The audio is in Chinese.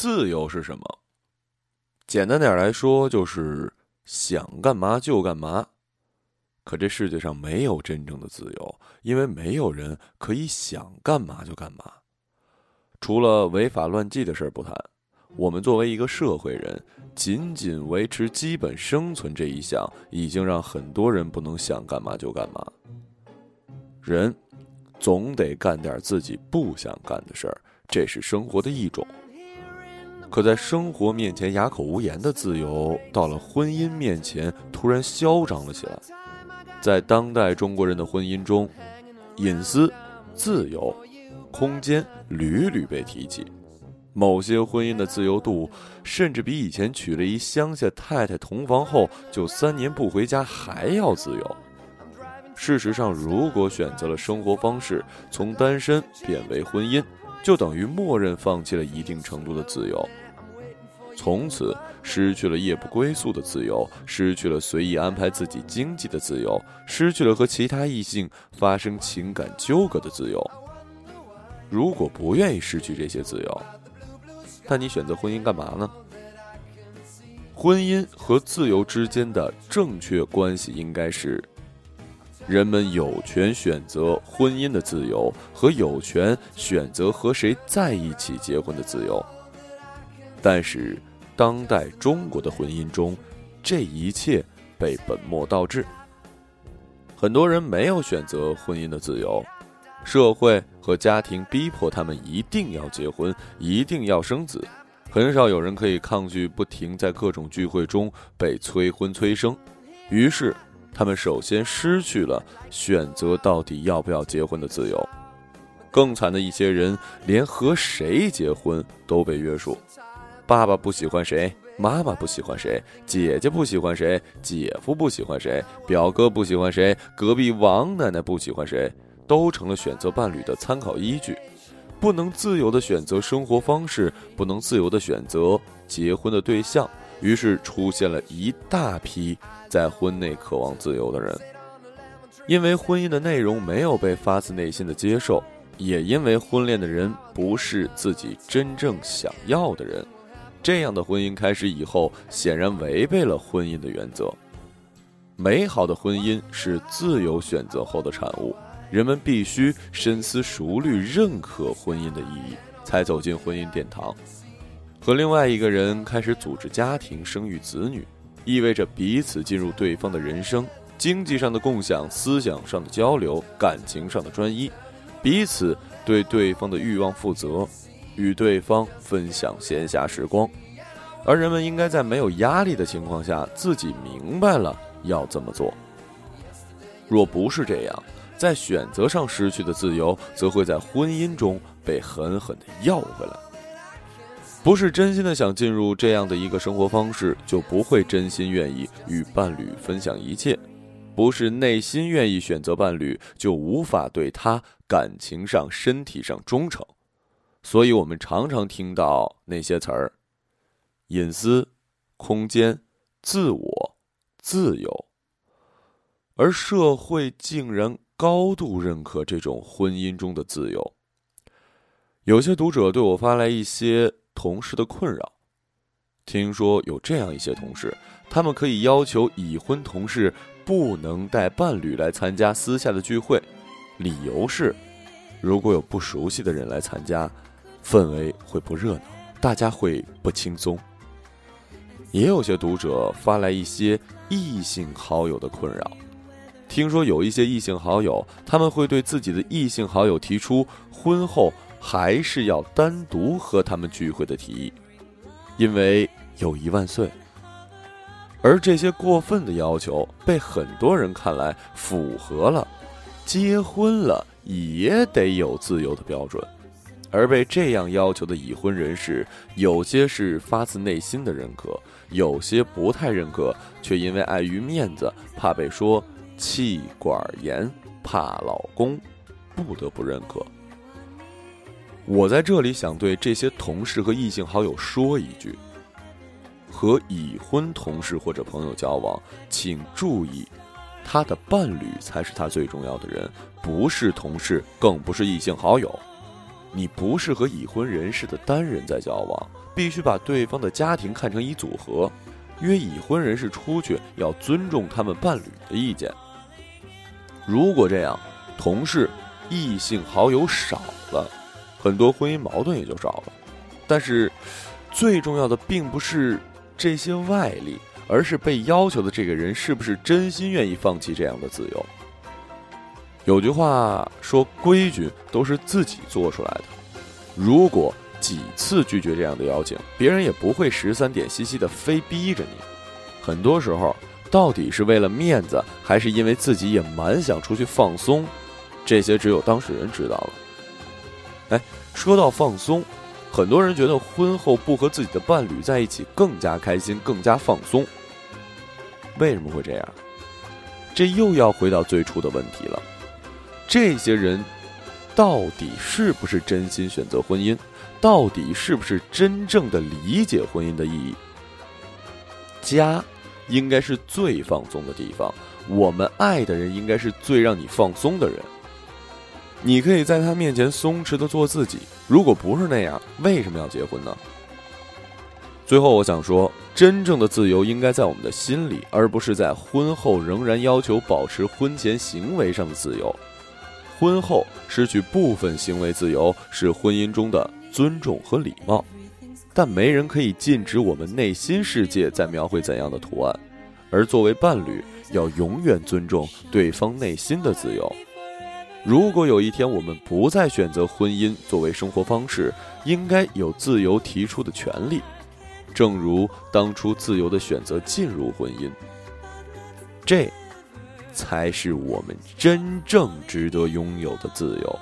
自由是什么？简单点来说，就是想干嘛就干嘛。可这世界上没有真正的自由，因为没有人可以想干嘛就干嘛。除了违法乱纪的事儿不谈，我们作为一个社会人，仅仅维持基本生存这一项，已经让很多人不能想干嘛就干嘛。人总得干点自己不想干的事儿，这是生活的一种。可在生活面前哑口无言的自由，到了婚姻面前突然嚣张了起来。在当代中国人的婚姻中，隐私、自由、空间屡屡被提起。某些婚姻的自由度，甚至比以前娶了一乡下太太同房后就三年不回家还要自由。事实上，如果选择了生活方式从单身变为婚姻，就等于默认放弃了一定程度的自由，从此失去了夜不归宿的自由，失去了随意安排自己经济的自由，失去了和其他异性发生情感纠葛的自由。如果不愿意失去这些自由，那你选择婚姻干嘛呢？婚姻和自由之间的正确关系应该是。人们有权选择婚姻的自由和有权选择和谁在一起结婚的自由，但是当代中国的婚姻中，这一切被本末倒置。很多人没有选择婚姻的自由，社会和家庭逼迫他们一定要结婚，一定要生子，很少有人可以抗拒不停在各种聚会中被催婚催生，于是。他们首先失去了选择到底要不要结婚的自由，更惨的一些人连和谁结婚都被约束。爸爸不喜欢谁，妈妈不喜欢谁，姐姐不喜欢谁，姐夫不喜欢谁，表哥不喜欢谁，隔壁王奶奶不喜欢谁，都成了选择伴侣的参考依据。不能自由的选择生活方式，不能自由的选择结婚的对象。于是出现了一大批在婚内渴望自由的人，因为婚姻的内容没有被发自内心的接受，也因为婚恋的人不是自己真正想要的人，这样的婚姻开始以后，显然违背了婚姻的原则。美好的婚姻是自由选择后的产物，人们必须深思熟虑，认可婚姻的意义，才走进婚姻殿堂。和另外一个人开始组织家庭、生育子女，意味着彼此进入对方的人生，经济上的共享、思想上的交流、感情上的专一，彼此对对方的欲望负责，与对方分享闲暇时光。而人们应该在没有压力的情况下，自己明白了要怎么做。若不是这样，在选择上失去的自由，则会在婚姻中被狠狠地要回来。不是真心的想进入这样的一个生活方式，就不会真心愿意与伴侣分享一切；不是内心愿意选择伴侣，就无法对他感情上、身体上忠诚。所以，我们常常听到那些词儿：隐私、空间、自我、自由。而社会竟然高度认可这种婚姻中的自由。有些读者对我发来一些。同事的困扰，听说有这样一些同事，他们可以要求已婚同事不能带伴侣来参加私下的聚会，理由是，如果有不熟悉的人来参加，氛围会不热闹，大家会不轻松。也有些读者发来一些异性好友的困扰，听说有一些异性好友，他们会对自己的异性好友提出婚后。还是要单独和他们聚会的提议，因为友谊万岁。而这些过分的要求被很多人看来符合了结婚了也得有自由的标准，而被这样要求的已婚人士，有些是发自内心的认可，有些不太认可，却因为碍于面子，怕被说气管炎，怕老公，不得不认可。我在这里想对这些同事和异性好友说一句：和已婚同事或者朋友交往，请注意，他的伴侣才是他最重要的人，不是同事，更不是异性好友。你不是和已婚人士的单人在交往，必须把对方的家庭看成一组合。约已婚人士出去要尊重他们伴侣的意见。如果这样，同事、异性好友少了，很多婚姻矛盾也就少了。但是，最重要的并不是这些外力，而是被要求的这个人是不是真心愿意放弃这样的自由。有句话说：“规矩都是自己做出来的。”如果几次拒绝这样的邀请，别人也不会十三点兮兮的非逼着你。很多时候，到底是为了面子，还是因为自己也蛮想出去放松？这些只有当事人知道了。哎，说到放松，很多人觉得婚后不和自己的伴侣在一起更加开心、更加放松。为什么会这样？这又要回到最初的问题了。这些人到底是不是真心选择婚姻？到底是不是真正的理解婚姻的意义？家应该是最放松的地方，我们爱的人应该是最让你放松的人。你可以在他面前松弛的做自己。如果不是那样，为什么要结婚呢？最后，我想说，真正的自由应该在我们的心里，而不是在婚后仍然要求保持婚前行为上的自由。婚后失去部分行为自由是婚姻中的。尊重和礼貌，但没人可以禁止我们内心世界在描绘怎样的图案。而作为伴侣，要永远尊重对方内心的自由。如果有一天我们不再选择婚姻作为生活方式，应该有自由提出的权利，正如当初自由的选择进入婚姻。这，才是我们真正值得拥有的自由。